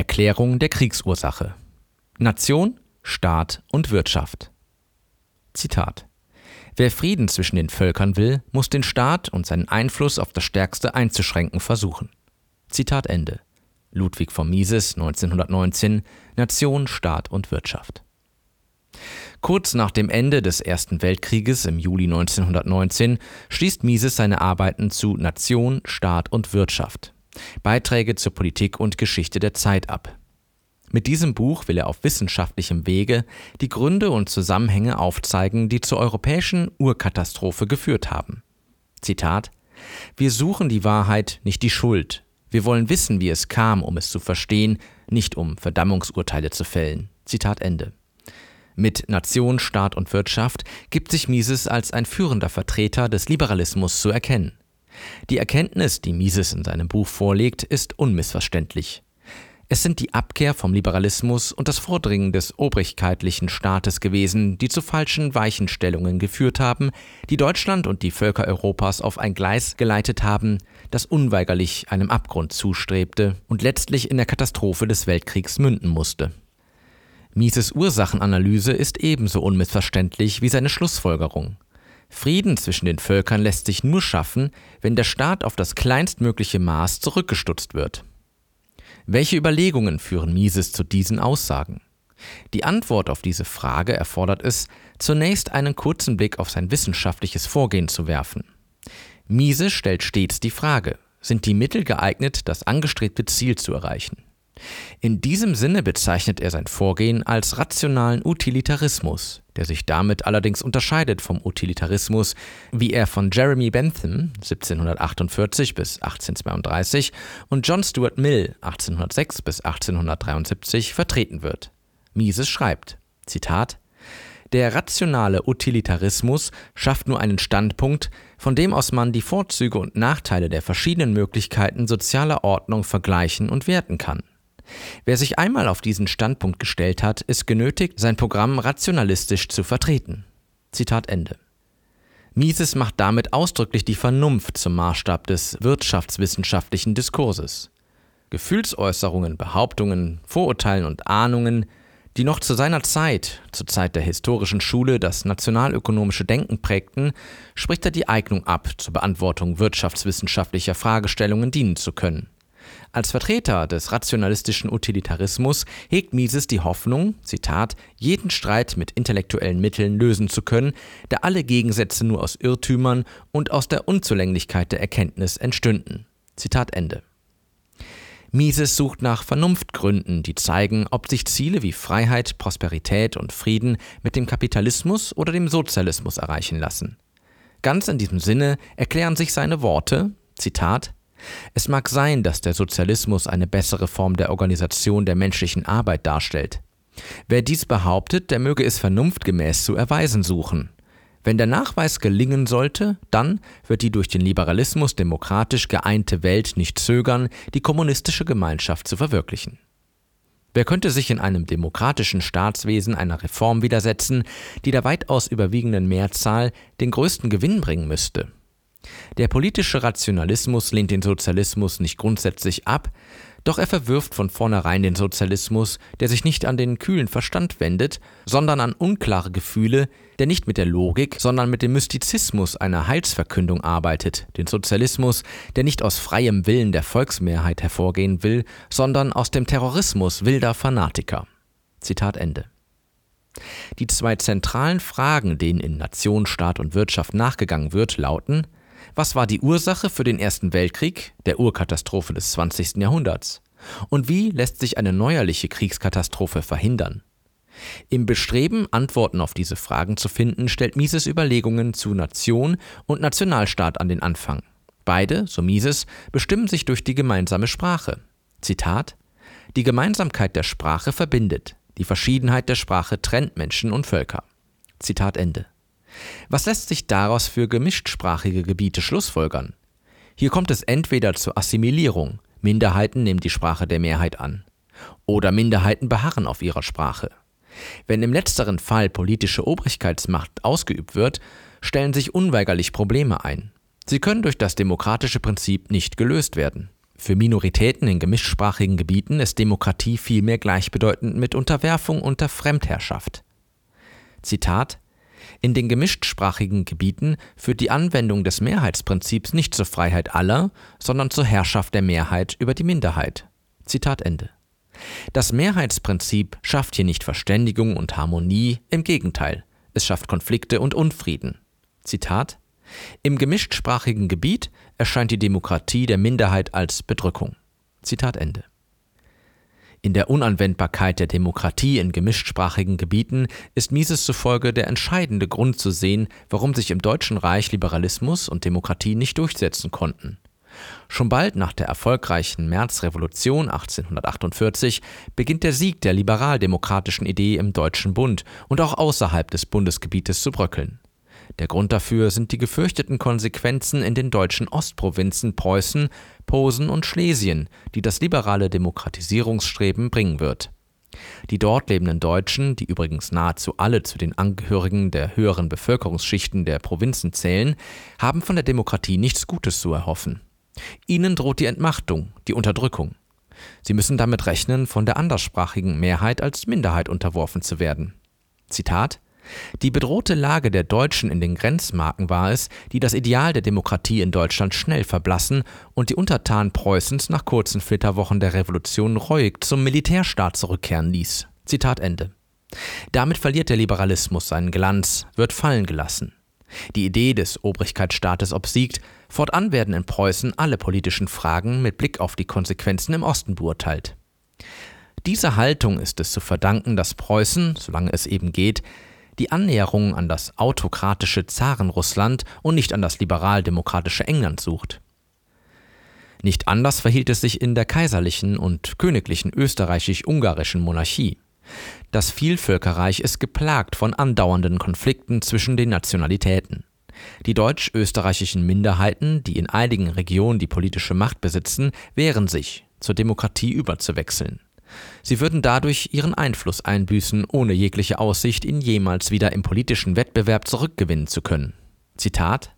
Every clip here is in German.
Erklärung der Kriegsursache. Nation, Staat und Wirtschaft. Zitat. Wer Frieden zwischen den Völkern will, muss den Staat und seinen Einfluss auf das Stärkste einzuschränken versuchen. Zitat Ende. Ludwig von Mises 1919 Nation, Staat und Wirtschaft. Kurz nach dem Ende des Ersten Weltkrieges im Juli 1919 schließt Mises seine Arbeiten zu Nation, Staat und Wirtschaft. Beiträge zur Politik und Geschichte der Zeit ab. Mit diesem Buch will er auf wissenschaftlichem Wege die Gründe und Zusammenhänge aufzeigen, die zur europäischen Urkatastrophe geführt haben. Zitat Wir suchen die Wahrheit, nicht die Schuld. Wir wollen wissen, wie es kam, um es zu verstehen, nicht um Verdammungsurteile zu fällen. Zitat Ende. Mit Nation, Staat und Wirtschaft gibt sich Mises als ein führender Vertreter des Liberalismus zu erkennen. Die Erkenntnis, die Mises in seinem Buch vorlegt, ist unmissverständlich. Es sind die Abkehr vom Liberalismus und das Vordringen des obrigkeitlichen Staates gewesen, die zu falschen Weichenstellungen geführt haben, die Deutschland und die Völker Europas auf ein Gleis geleitet haben, das unweigerlich einem Abgrund zustrebte und letztlich in der Katastrophe des Weltkriegs münden musste. Mises Ursachenanalyse ist ebenso unmissverständlich wie seine Schlussfolgerung. Frieden zwischen den Völkern lässt sich nur schaffen, wenn der Staat auf das kleinstmögliche Maß zurückgestutzt wird. Welche Überlegungen führen Mises zu diesen Aussagen? Die Antwort auf diese Frage erfordert es, zunächst einen kurzen Blick auf sein wissenschaftliches Vorgehen zu werfen. Mises stellt stets die Frage, sind die Mittel geeignet, das angestrebte Ziel zu erreichen? In diesem Sinne bezeichnet er sein Vorgehen als rationalen Utilitarismus, der sich damit allerdings unterscheidet vom Utilitarismus, wie er von Jeremy Bentham 1748 bis 1832 und John Stuart Mill 1806 bis 1873 vertreten wird. Mises schreibt, Zitat, der rationale Utilitarismus schafft nur einen Standpunkt, von dem aus man die Vorzüge und Nachteile der verschiedenen Möglichkeiten sozialer Ordnung vergleichen und werten kann. Wer sich einmal auf diesen Standpunkt gestellt hat, ist genötigt, sein Programm rationalistisch zu vertreten. Zitat Ende. Mises macht damit ausdrücklich die Vernunft zum Maßstab des wirtschaftswissenschaftlichen Diskurses. Gefühlsäußerungen, Behauptungen, Vorurteilen und Ahnungen, die noch zu seiner Zeit, zur Zeit der historischen Schule, das nationalökonomische Denken prägten, spricht er die Eignung ab, zur Beantwortung wirtschaftswissenschaftlicher Fragestellungen dienen zu können. Als Vertreter des rationalistischen Utilitarismus hegt Mises die Hoffnung, Zitat, jeden Streit mit intellektuellen Mitteln lösen zu können, da alle Gegensätze nur aus Irrtümern und aus der Unzulänglichkeit der Erkenntnis entstünden. Zitat Ende. Mises sucht nach Vernunftgründen, die zeigen, ob sich Ziele wie Freiheit, Prosperität und Frieden mit dem Kapitalismus oder dem Sozialismus erreichen lassen. Ganz in diesem Sinne erklären sich seine Worte, Zitat, es mag sein, dass der Sozialismus eine bessere Form der Organisation der menschlichen Arbeit darstellt. Wer dies behauptet, der möge es vernunftgemäß zu erweisen suchen. Wenn der Nachweis gelingen sollte, dann wird die durch den Liberalismus demokratisch geeinte Welt nicht zögern, die kommunistische Gemeinschaft zu verwirklichen. Wer könnte sich in einem demokratischen Staatswesen einer Reform widersetzen, die der weitaus überwiegenden Mehrzahl den größten Gewinn bringen müsste? Der politische Rationalismus lehnt den Sozialismus nicht grundsätzlich ab, doch er verwirft von vornherein den Sozialismus, der sich nicht an den kühlen Verstand wendet, sondern an unklare Gefühle, der nicht mit der Logik, sondern mit dem Mystizismus einer Heilsverkündung arbeitet, den Sozialismus, der nicht aus freiem Willen der Volksmehrheit hervorgehen will, sondern aus dem Terrorismus wilder Fanatiker. Zitat Ende. Die zwei zentralen Fragen, denen in Nation, Staat und Wirtschaft nachgegangen wird, lauten was war die Ursache für den Ersten Weltkrieg, der Urkatastrophe des 20. Jahrhunderts? Und wie lässt sich eine neuerliche Kriegskatastrophe verhindern? Im Bestreben, Antworten auf diese Fragen zu finden, stellt Mises Überlegungen zu Nation und Nationalstaat an den Anfang. Beide, so Mises, bestimmen sich durch die gemeinsame Sprache. Zitat Die Gemeinsamkeit der Sprache verbindet, die Verschiedenheit der Sprache trennt Menschen und Völker. Zitat Ende. Was lässt sich daraus für gemischtsprachige Gebiete schlussfolgern? Hier kommt es entweder zur Assimilierung, Minderheiten nehmen die Sprache der Mehrheit an, oder Minderheiten beharren auf ihrer Sprache. Wenn im letzteren Fall politische Obrigkeitsmacht ausgeübt wird, stellen sich unweigerlich Probleme ein. Sie können durch das demokratische Prinzip nicht gelöst werden. Für Minoritäten in gemischtsprachigen Gebieten ist Demokratie vielmehr gleichbedeutend mit Unterwerfung unter Fremdherrschaft. Zitat In den gemischtsprachigen Gebieten führt die Anwendung des Mehrheitsprinzips nicht zur Freiheit aller, sondern zur Herrschaft der Mehrheit über die Minderheit. Zitat Ende. Das Mehrheitsprinzip schafft hier nicht Verständigung und Harmonie, im Gegenteil, es schafft Konflikte und Unfrieden. Zitat Im gemischtsprachigen Gebiet erscheint die Demokratie der Minderheit als Bedrückung. Zitat Ende. In der Unanwendbarkeit der Demokratie in gemischtsprachigen Gebieten ist Mises zufolge der entscheidende Grund zu sehen, warum sich im Deutschen Reich Liberalismus und Demokratie nicht durchsetzen konnten. Schon bald nach der erfolgreichen Märzrevolution 1848 beginnt der Sieg der liberaldemokratischen Idee im Deutschen Bund und auch außerhalb des Bundesgebietes zu bröckeln. Der Grund dafür sind die gefürchteten Konsequenzen in den deutschen Ostprovinzen Preußen, Posen und Schlesien, die das liberale Demokratisierungsstreben bringen wird. Die dort lebenden Deutschen, die übrigens nahezu alle zu den Angehörigen der höheren Bevölkerungsschichten der Provinzen zählen, haben von der Demokratie nichts Gutes zu erhoffen. Ihnen droht die Entmachtung, die Unterdrückung. Sie müssen damit rechnen, von der anderssprachigen Mehrheit als Minderheit unterworfen zu werden. Zitat Die bedrohte Lage der Deutschen in den Grenzmarken war es, die das Ideal der Demokratie in Deutschland schnell verblassen und die Untertanen Preußens nach kurzen Flitterwochen der Revolution reuig zum Militärstaat zurückkehren ließ. Zitat Ende. Damit verliert der Liberalismus seinen Glanz, wird fallen gelassen. Die Idee des Obrigkeitsstaates obsiegt, fortan werden in Preußen alle politischen Fragen mit Blick auf die Konsequenzen im Osten beurteilt. Dieser Haltung ist es zu verdanken, dass Preußen, solange es eben geht, die Annäherung an das autokratische Zarenrussland und nicht an das liberal-demokratische England sucht. Nicht anders verhielt es sich in der kaiserlichen und königlichen österreichisch-ungarischen Monarchie. Das Vielvölkerreich ist geplagt von andauernden Konflikten zwischen den Nationalitäten. Die deutsch-österreichischen Minderheiten, die in einigen Regionen die politische Macht besitzen, wehren sich, zur Demokratie überzuwechseln. Sie würden dadurch ihren Einfluss einbüßen, ohne jegliche Aussicht, ihn jemals wieder im politischen Wettbewerb zurückgewinnen zu können. Zitat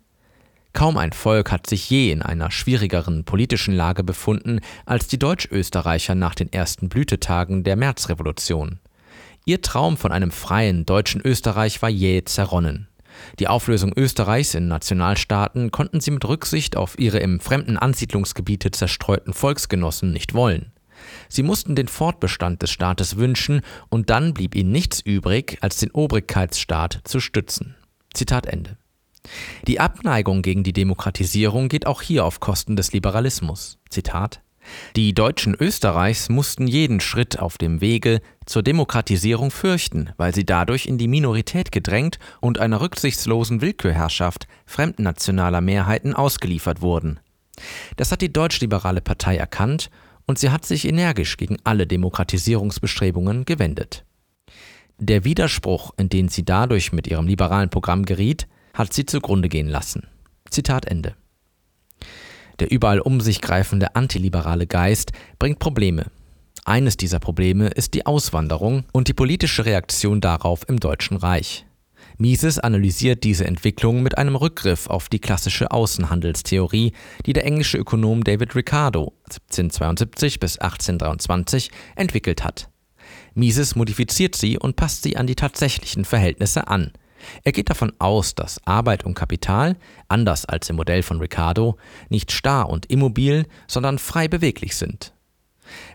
Kaum ein Volk hat sich je in einer schwierigeren politischen Lage befunden als die Deutschösterreicher nach den ersten Blütetagen der Märzrevolution. Ihr Traum von einem freien deutschen Österreich war jäh zerronnen. Die Auflösung Österreichs in Nationalstaaten konnten sie mit Rücksicht auf ihre im fremden Ansiedlungsgebiete zerstreuten Volksgenossen nicht wollen. Sie mussten den Fortbestand des Staates wünschen, und dann blieb ihnen nichts übrig, als den Obrigkeitsstaat zu stützen. Zitat Ende. Die Abneigung gegen die Demokratisierung geht auch hier auf Kosten des Liberalismus. Zitat die Deutschen Österreichs mussten jeden Schritt auf dem Wege zur Demokratisierung fürchten, weil sie dadurch in die Minorität gedrängt und einer rücksichtslosen Willkürherrschaft fremdnationaler Mehrheiten ausgeliefert wurden. Das hat die deutschliberale Partei erkannt und sie hat sich energisch gegen alle Demokratisierungsbestrebungen gewendet. Der Widerspruch, in den sie dadurch mit ihrem liberalen Programm geriet, hat sie zugrunde gehen lassen. Zitat Ende. Der überall um sich greifende antiliberale Geist bringt Probleme. Eines dieser Probleme ist die Auswanderung und die politische Reaktion darauf im Deutschen Reich. Mises analysiert diese Entwicklung mit einem Rückgriff auf die klassische Außenhandelstheorie, die der englische Ökonom David Ricardo 1772 bis 1823 entwickelt hat. Mises modifiziert sie und passt sie an die tatsächlichen Verhältnisse an – er geht davon aus, dass Arbeit und Kapital, anders als im Modell von Ricardo, nicht starr und immobil, sondern frei beweglich sind.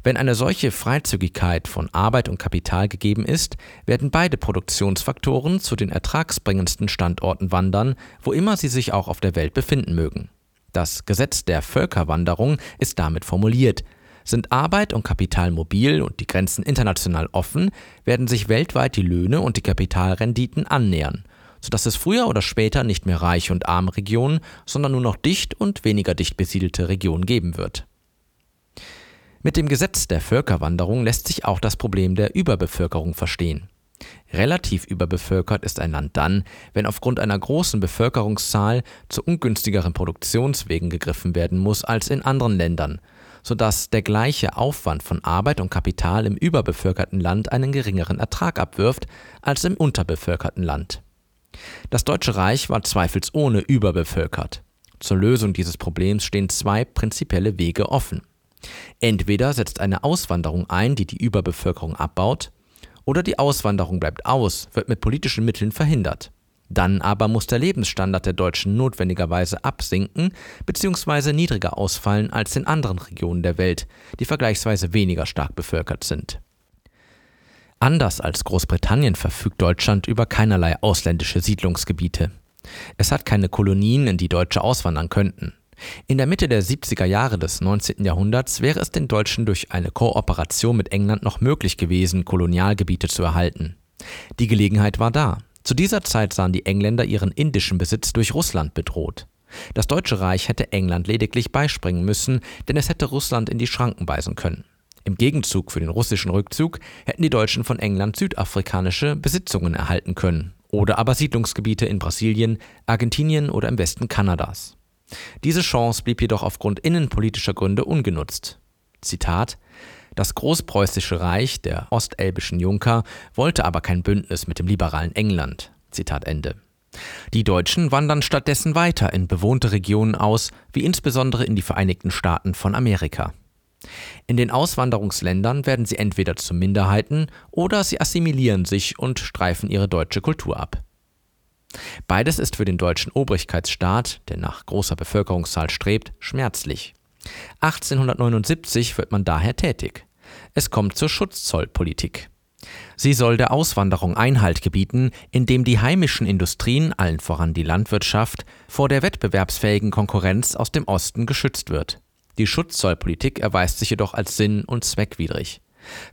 Wenn eine solche Freizügigkeit von Arbeit und Kapital gegeben ist, werden beide Produktionsfaktoren zu den ertragsbringendsten Standorten wandern, wo immer sie sich auch auf der Welt befinden mögen. Das Gesetz der Völkerwanderung ist damit formuliert, sind Arbeit und Kapital mobil und die Grenzen international offen, werden sich weltweit die Löhne und die Kapitalrenditen annähern, sodass es früher oder später nicht mehr reiche und arme Regionen, sondern nur noch dicht und weniger dicht besiedelte Regionen geben wird. Mit dem Gesetz der Völkerwanderung lässt sich auch das Problem der Überbevölkerung verstehen. Relativ überbevölkert ist ein Land dann, wenn aufgrund einer großen Bevölkerungszahl zu ungünstigeren Produktionswegen gegriffen werden muss als in anderen Ländern, sodass der gleiche Aufwand von Arbeit und Kapital im überbevölkerten Land einen geringeren Ertrag abwirft als im unterbevölkerten Land. Das Deutsche Reich war zweifelsohne überbevölkert. Zur Lösung dieses Problems stehen zwei prinzipielle Wege offen. Entweder setzt eine Auswanderung ein, die die Überbevölkerung abbaut, oder die Auswanderung bleibt aus, wird mit politischen Mitteln verhindert. Dann aber muss der Lebensstandard der Deutschen notwendigerweise absinken bzw. niedriger ausfallen als in anderen Regionen der Welt, die vergleichsweise weniger stark bevölkert sind. Anders als Großbritannien verfügt Deutschland über keinerlei ausländische Siedlungsgebiete. Es hat keine Kolonien, in die Deutsche auswandern könnten. In der Mitte der 70er Jahre des 19. Jahrhunderts wäre es den Deutschen durch eine Kooperation mit England noch möglich gewesen, Kolonialgebiete zu erhalten. Die Gelegenheit war da. Zu dieser Zeit sahen die Engländer ihren indischen Besitz durch Russland bedroht. Das Deutsche Reich hätte England lediglich beispringen müssen, denn es hätte Russland in die Schranken weisen können. Im Gegenzug für den russischen Rückzug hätten die Deutschen von England südafrikanische Besitzungen erhalten können oder aber Siedlungsgebiete in Brasilien, Argentinien oder im Westen Kanadas. Diese Chance blieb jedoch aufgrund innenpolitischer Gründe ungenutzt. Zitat das Großpreußische Reich der ostelbischen Junker wollte aber kein Bündnis mit dem liberalen England. Zitat Ende. Die Deutschen wandern stattdessen weiter in bewohnte Regionen aus, wie insbesondere in die Vereinigten Staaten von Amerika. In den Auswanderungsländern werden sie entweder zu Minderheiten oder sie assimilieren sich und streifen ihre deutsche Kultur ab. Beides ist für den deutschen Obrigkeitsstaat, der nach großer Bevölkerungszahl strebt, schmerzlich. 1879 wird man daher tätig. Es kommt zur Schutzzollpolitik. Sie soll der Auswanderung Einhalt gebieten, indem die heimischen Industrien, allen voran die Landwirtschaft, vor der wettbewerbsfähigen Konkurrenz aus dem Osten geschützt wird. Die Schutzzollpolitik erweist sich jedoch als sinn- und zweckwidrig.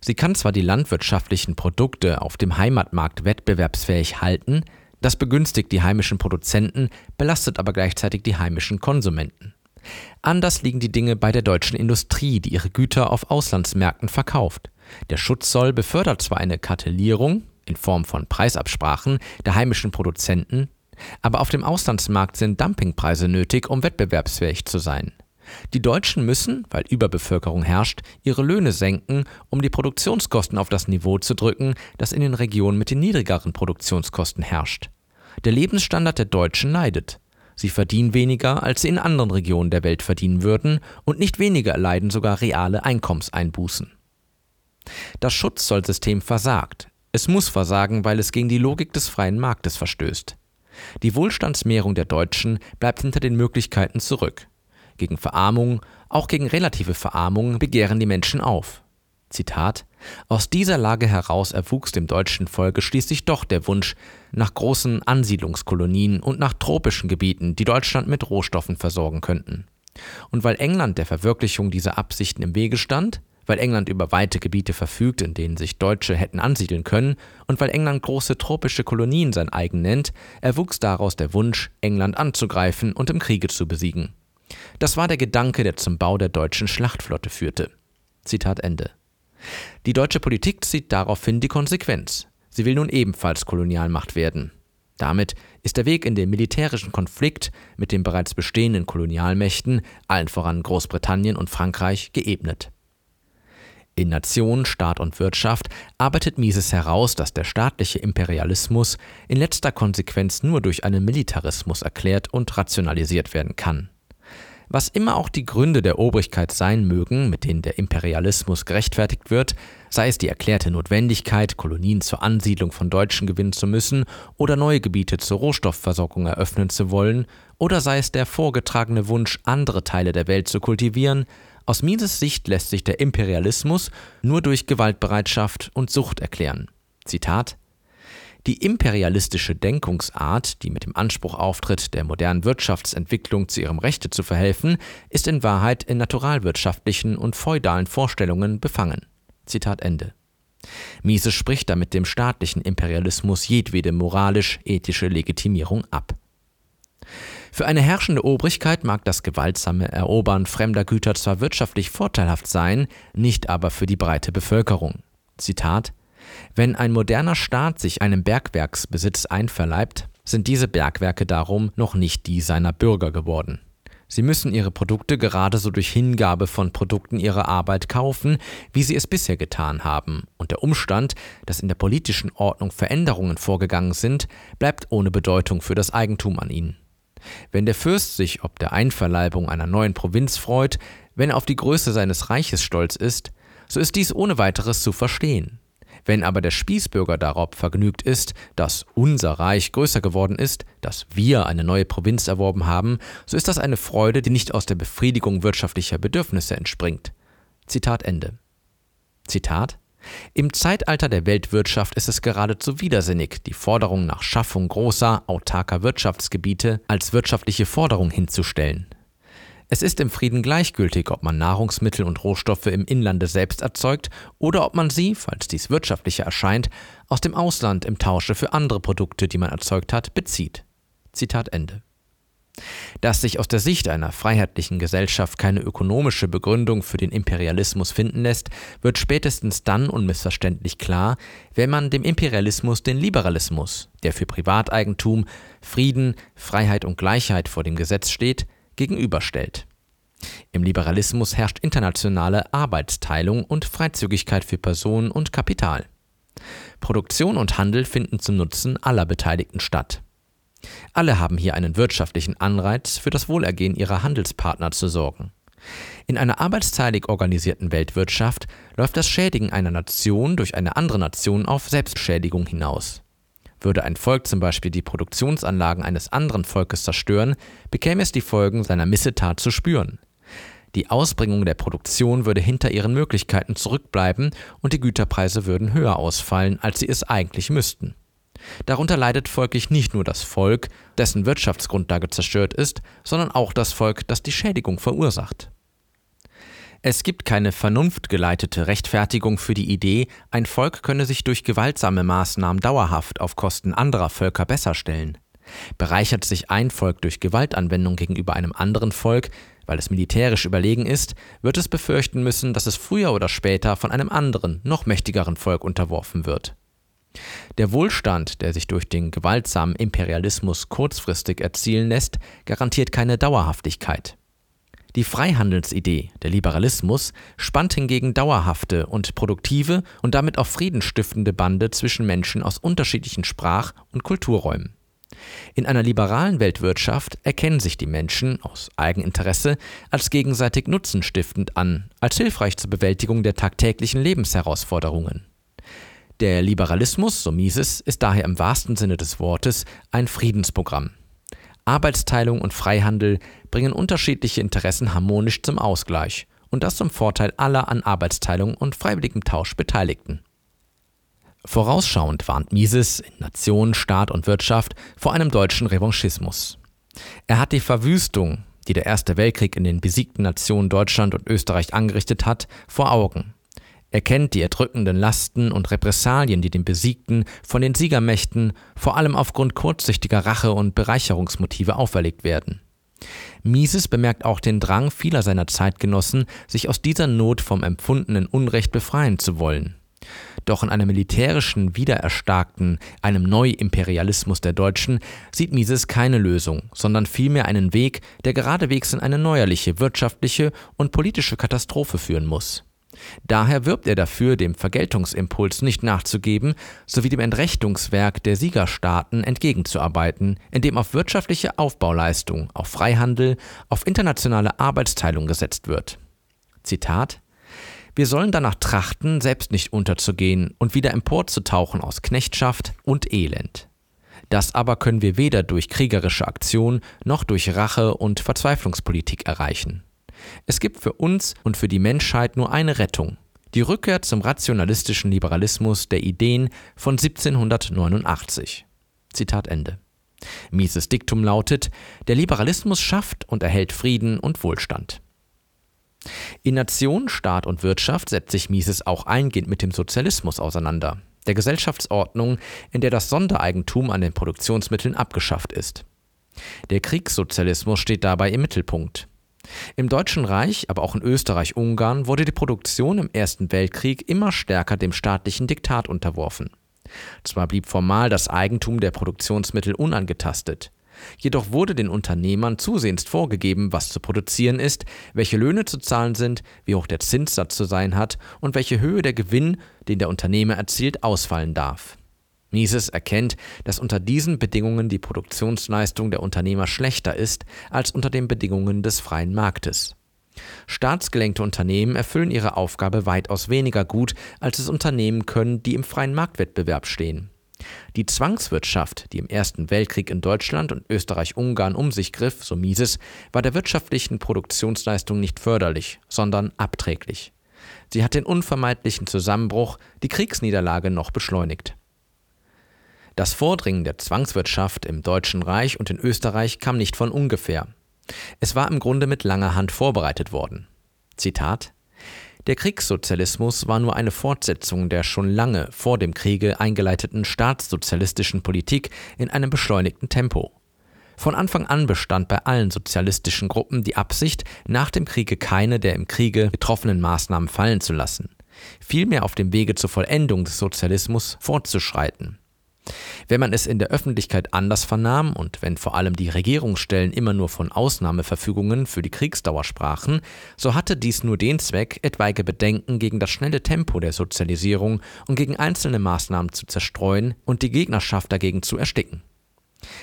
Sie kann zwar die landwirtschaftlichen Produkte auf dem Heimatmarkt wettbewerbsfähig halten, das begünstigt die heimischen Produzenten, belastet aber gleichzeitig die heimischen Konsumenten. Anders liegen die Dinge bei der deutschen Industrie, die ihre Güter auf Auslandsmärkten verkauft. Der Schutzzoll befördert zwar eine Kartellierung in Form von Preisabsprachen der heimischen Produzenten, aber auf dem Auslandsmarkt sind Dumpingpreise nötig, um wettbewerbsfähig zu sein. Die Deutschen müssen, weil Überbevölkerung herrscht, ihre Löhne senken, um die Produktionskosten auf das Niveau zu drücken, das in den Regionen mit den niedrigeren Produktionskosten herrscht. Der Lebensstandard der Deutschen leidet. Sie verdienen weniger, als sie in anderen Regionen der Welt verdienen würden, und nicht weniger erleiden sogar reale Einkommenseinbußen. Das Schutzzollsystem versagt. Es muss versagen, weil es gegen die Logik des freien Marktes verstößt. Die Wohlstandsmehrung der Deutschen bleibt hinter den Möglichkeiten zurück. Gegen Verarmung, auch gegen relative Verarmung, begehren die Menschen auf. Zitat Aus dieser Lage heraus erwuchs dem deutschen Volke schließlich doch der Wunsch nach großen Ansiedlungskolonien und nach tropischen Gebieten, die Deutschland mit Rohstoffen versorgen könnten. Und weil England der Verwirklichung dieser Absichten im Wege stand, weil England über weite Gebiete verfügt, in denen sich Deutsche hätten ansiedeln können, und weil England große tropische Kolonien sein eigen nennt, erwuchs daraus der Wunsch, England anzugreifen und im Kriege zu besiegen. Das war der Gedanke, der zum Bau der deutschen Schlachtflotte führte. Zitat Ende. Die deutsche Politik zieht daraufhin die Konsequenz. Sie will nun ebenfalls Kolonialmacht werden. Damit ist der Weg in den militärischen Konflikt mit den bereits bestehenden Kolonialmächten, allen voran Großbritannien und Frankreich, geebnet. In Nation, Staat und Wirtschaft arbeitet Mises heraus, dass der staatliche Imperialismus in letzter Konsequenz nur durch einen Militarismus erklärt und rationalisiert werden kann. Was immer auch die Gründe der Obrigkeit sein mögen, mit denen der Imperialismus gerechtfertigt wird, sei es die erklärte Notwendigkeit, Kolonien zur Ansiedlung von Deutschen gewinnen zu müssen oder neue Gebiete zur Rohstoffversorgung eröffnen zu wollen, oder sei es der vorgetragene Wunsch, andere Teile der Welt zu kultivieren, aus Mises Sicht lässt sich der Imperialismus nur durch Gewaltbereitschaft und Sucht erklären. Zitat die imperialistische Denkungsart, die mit dem Anspruch auftritt, der modernen Wirtschaftsentwicklung zu ihrem Rechte zu verhelfen, ist in Wahrheit in naturalwirtschaftlichen und feudalen Vorstellungen befangen. Zitat Ende. Mises spricht damit dem staatlichen Imperialismus jedwede moralisch-ethische Legitimierung ab. Für eine herrschende Obrigkeit mag das gewaltsame Erobern fremder Güter zwar wirtschaftlich vorteilhaft sein, nicht aber für die breite Bevölkerung. Zitat wenn ein moderner Staat sich einem Bergwerksbesitz einverleibt, sind diese Bergwerke darum noch nicht die seiner Bürger geworden. Sie müssen ihre Produkte gerade so durch Hingabe von Produkten ihrer Arbeit kaufen, wie sie es bisher getan haben, und der Umstand, dass in der politischen Ordnung Veränderungen vorgegangen sind, bleibt ohne Bedeutung für das Eigentum an ihnen. Wenn der Fürst sich ob der Einverleibung einer neuen Provinz freut, wenn er auf die Größe seines Reiches stolz ist, so ist dies ohne weiteres zu verstehen. Wenn aber der Spießbürger darauf vergnügt ist, dass unser Reich größer geworden ist, dass wir eine neue Provinz erworben haben, so ist das eine Freude, die nicht aus der Befriedigung wirtschaftlicher Bedürfnisse entspringt. Zitat Ende. Zitat im Zeitalter der Weltwirtschaft ist es geradezu widersinnig, die Forderung nach Schaffung großer, autarker Wirtschaftsgebiete als wirtschaftliche Forderung hinzustellen. Es ist im Frieden gleichgültig, ob man Nahrungsmittel und Rohstoffe im Inlande selbst erzeugt oder ob man sie, falls dies wirtschaftlicher erscheint, aus dem Ausland im Tausche für andere Produkte, die man erzeugt hat, bezieht. Zitat Ende. Dass sich aus der Sicht einer freiheitlichen Gesellschaft keine ökonomische Begründung für den Imperialismus finden lässt, wird spätestens dann unmissverständlich klar, wenn man dem Imperialismus den Liberalismus, der für Privateigentum, Frieden, Freiheit und Gleichheit vor dem Gesetz steht, gegenüberstellt. Im Liberalismus herrscht internationale Arbeitsteilung und Freizügigkeit für Personen und Kapital. Produktion und Handel finden zum Nutzen aller Beteiligten statt. Alle haben hier einen wirtschaftlichen Anreiz, für das Wohlergehen ihrer Handelspartner zu sorgen. In einer arbeitsteilig organisierten Weltwirtschaft läuft das Schädigen einer Nation durch eine andere Nation auf Selbstschädigung hinaus. Würde ein Volk zum Beispiel die Produktionsanlagen eines anderen Volkes zerstören, bekäme es die Folgen seiner Missetat zu spüren. Die Ausbringung der Produktion würde hinter ihren Möglichkeiten zurückbleiben und die Güterpreise würden höher ausfallen, als sie es eigentlich müssten. Darunter leidet folglich nicht nur das Volk, dessen Wirtschaftsgrundlage zerstört ist, sondern auch das Volk, das die Schädigung verursacht. Es gibt keine vernunftgeleitete Rechtfertigung für die Idee, ein Volk könne sich durch gewaltsame Maßnahmen dauerhaft auf Kosten anderer Völker besser stellen. Bereichert sich ein Volk durch Gewaltanwendung gegenüber einem anderen Volk, weil es militärisch überlegen ist, wird es befürchten müssen, dass es früher oder später von einem anderen, noch mächtigeren Volk unterworfen wird. Der Wohlstand, der sich durch den gewaltsamen Imperialismus kurzfristig erzielen lässt, garantiert keine Dauerhaftigkeit. Die Freihandelsidee, der Liberalismus, spannt hingegen dauerhafte und produktive und damit auch friedenstiftende Bande zwischen Menschen aus unterschiedlichen Sprach- und Kulturräumen. In einer liberalen Weltwirtschaft erkennen sich die Menschen aus Eigeninteresse als gegenseitig nutzenstiftend an, als hilfreich zur Bewältigung der tagtäglichen Lebensherausforderungen. Der Liberalismus, so Mises, ist daher im wahrsten Sinne des Wortes ein Friedensprogramm. Arbeitsteilung und Freihandel bringen unterschiedliche Interessen harmonisch zum Ausgleich und das zum Vorteil aller an Arbeitsteilung und freiwilligem Tausch Beteiligten. Vorausschauend warnt Mises in Nation, Staat und Wirtschaft vor einem deutschen Revanchismus. Er hat die Verwüstung, die der Erste Weltkrieg in den besiegten Nationen Deutschland und Österreich angerichtet hat, vor Augen er kennt die erdrückenden Lasten und Repressalien, die den Besiegten von den Siegermächten vor allem aufgrund kurzsichtiger Rache und Bereicherungsmotive auferlegt werden. Mises bemerkt auch den Drang vieler seiner Zeitgenossen, sich aus dieser Not vom empfundenen Unrecht befreien zu wollen. Doch in einem militärischen, wiedererstarkten, einem Neuimperialismus der Deutschen sieht Mises keine Lösung, sondern vielmehr einen Weg, der geradewegs in eine neuerliche wirtschaftliche und politische Katastrophe führen muss. Daher wirbt er dafür, dem Vergeltungsimpuls nicht nachzugeben, sowie dem Entrechtungswerk der Siegerstaaten entgegenzuarbeiten, indem auf wirtschaftliche Aufbauleistung, auf Freihandel, auf internationale Arbeitsteilung gesetzt wird. Zitat wir sollen danach trachten, selbst nicht unterzugehen und wieder emporzutauchen aus Knechtschaft und Elend. Das aber können wir weder durch kriegerische Aktion noch durch Rache und Verzweiflungspolitik erreichen. Es gibt für uns und für die Menschheit nur eine Rettung. Die Rückkehr zum rationalistischen Liberalismus der Ideen von 1789. Zitat Ende. Mises Diktum lautet, der Liberalismus schafft und erhält Frieden und Wohlstand. In Nation, Staat und Wirtschaft setzt sich Mises auch eingehend mit dem Sozialismus auseinander, der Gesellschaftsordnung, in der das Sondereigentum an den Produktionsmitteln abgeschafft ist. Der Kriegssozialismus steht dabei im Mittelpunkt. Im Deutschen Reich, aber auch in Österreich-Ungarn wurde die Produktion im Ersten Weltkrieg immer stärker dem staatlichen Diktat unterworfen. Zwar blieb formal das Eigentum der Produktionsmittel unangetastet, jedoch wurde den Unternehmern zusehends vorgegeben, was zu produzieren ist, welche Löhne zu zahlen sind, wie hoch der Zinssatz zu sein hat und welche Höhe der Gewinn, den der Unternehmer erzielt, ausfallen darf. Mises erkennt, dass unter diesen Bedingungen die Produktionsleistung der Unternehmer schlechter ist als unter den Bedingungen des freien Marktes. Staatsgelenkte Unternehmen erfüllen ihre Aufgabe weitaus weniger gut, als es Unternehmen können, die im freien Marktwettbewerb stehen. Die Zwangswirtschaft, die im Ersten Weltkrieg in Deutschland und Österreich-Ungarn um sich griff, so Mises, war der wirtschaftlichen Produktionsleistung nicht förderlich, sondern abträglich. Sie hat den unvermeidlichen Zusammenbruch, die Kriegsniederlage noch beschleunigt. Das Vordringen der Zwangswirtschaft im Deutschen Reich und in Österreich kam nicht von ungefähr. Es war im Grunde mit langer Hand vorbereitet worden. Zitat Der Kriegssozialismus war nur eine Fortsetzung der schon lange vor dem Kriege eingeleiteten staatssozialistischen Politik in einem beschleunigten Tempo. Von Anfang an bestand bei allen sozialistischen Gruppen die Absicht, nach dem Kriege keine der im Kriege getroffenen Maßnahmen fallen zu lassen, vielmehr auf dem Wege zur Vollendung des Sozialismus fortzuschreiten. Wenn man es in der Öffentlichkeit anders vernahm und wenn vor allem die Regierungsstellen immer nur von Ausnahmeverfügungen für die Kriegsdauer sprachen, so hatte dies nur den Zweck, etwaige Bedenken gegen das schnelle Tempo der Sozialisierung und gegen einzelne Maßnahmen zu zerstreuen und die Gegnerschaft dagegen zu ersticken.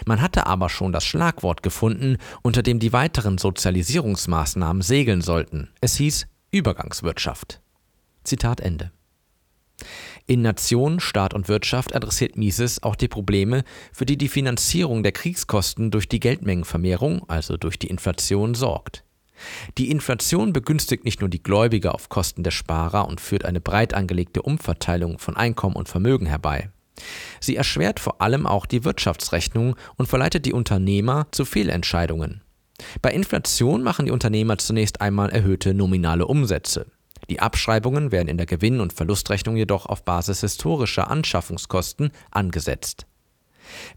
Man hatte aber schon das Schlagwort gefunden, unter dem die weiteren Sozialisierungsmaßnahmen segeln sollten. Es hieß Übergangswirtschaft. Zitat Ende. In Nation, Staat und Wirtschaft adressiert Mises auch die Probleme, für die die Finanzierung der Kriegskosten durch die Geldmengenvermehrung, also durch die Inflation, sorgt. Die Inflation begünstigt nicht nur die Gläubiger auf Kosten der Sparer und führt eine breit angelegte Umverteilung von Einkommen und Vermögen herbei. Sie erschwert vor allem auch die Wirtschaftsrechnung und verleitet die Unternehmer zu Fehlentscheidungen. Bei Inflation machen die Unternehmer zunächst einmal erhöhte nominale Umsätze. Die Abschreibungen werden in der Gewinn- und Verlustrechnung jedoch auf Basis historischer Anschaffungskosten angesetzt.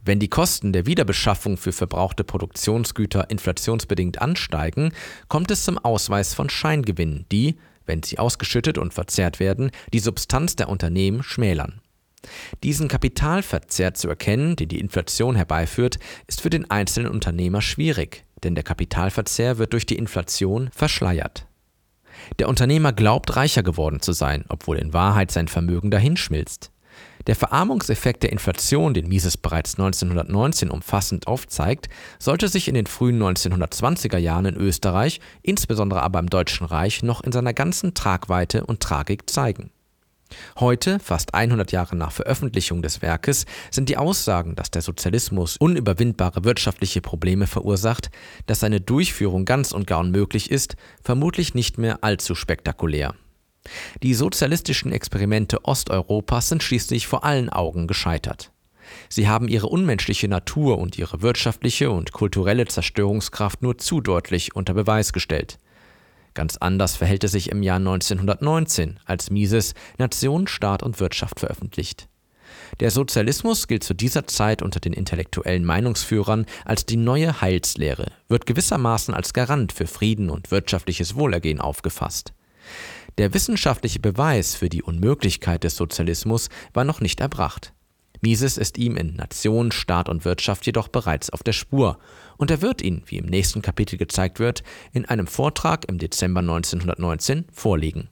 Wenn die Kosten der Wiederbeschaffung für verbrauchte Produktionsgüter inflationsbedingt ansteigen, kommt es zum Ausweis von Scheingewinnen, die, wenn sie ausgeschüttet und verzehrt werden, die Substanz der Unternehmen schmälern. Diesen Kapitalverzehr zu erkennen, den die Inflation herbeiführt, ist für den einzelnen Unternehmer schwierig, denn der Kapitalverzehr wird durch die Inflation verschleiert. Der Unternehmer glaubt, reicher geworden zu sein, obwohl in Wahrheit sein Vermögen dahinschmilzt. Der Verarmungseffekt der Inflation, den Mises bereits 1919 umfassend aufzeigt, sollte sich in den frühen 1920er Jahren in Österreich, insbesondere aber im Deutschen Reich, noch in seiner ganzen Tragweite und Tragik zeigen. Heute, fast 100 Jahre nach Veröffentlichung des Werkes, sind die Aussagen, dass der Sozialismus unüberwindbare wirtschaftliche Probleme verursacht, dass seine Durchführung ganz und gar unmöglich ist, vermutlich nicht mehr allzu spektakulär. Die sozialistischen Experimente Osteuropas sind schließlich vor allen Augen gescheitert. Sie haben ihre unmenschliche Natur und ihre wirtschaftliche und kulturelle Zerstörungskraft nur zu deutlich unter Beweis gestellt. Ganz anders verhält es sich im Jahr 1919, als Mises Nation, Staat und Wirtschaft veröffentlicht. Der Sozialismus gilt zu dieser Zeit unter den intellektuellen Meinungsführern als die neue Heilslehre, wird gewissermaßen als Garant für Frieden und wirtschaftliches Wohlergehen aufgefasst. Der wissenschaftliche Beweis für die Unmöglichkeit des Sozialismus war noch nicht erbracht. Mises ist ihm in Nation, Staat und Wirtschaft jedoch bereits auf der Spur. Und er wird ihn, wie im nächsten Kapitel gezeigt wird, in einem Vortrag im Dezember 1919 vorlegen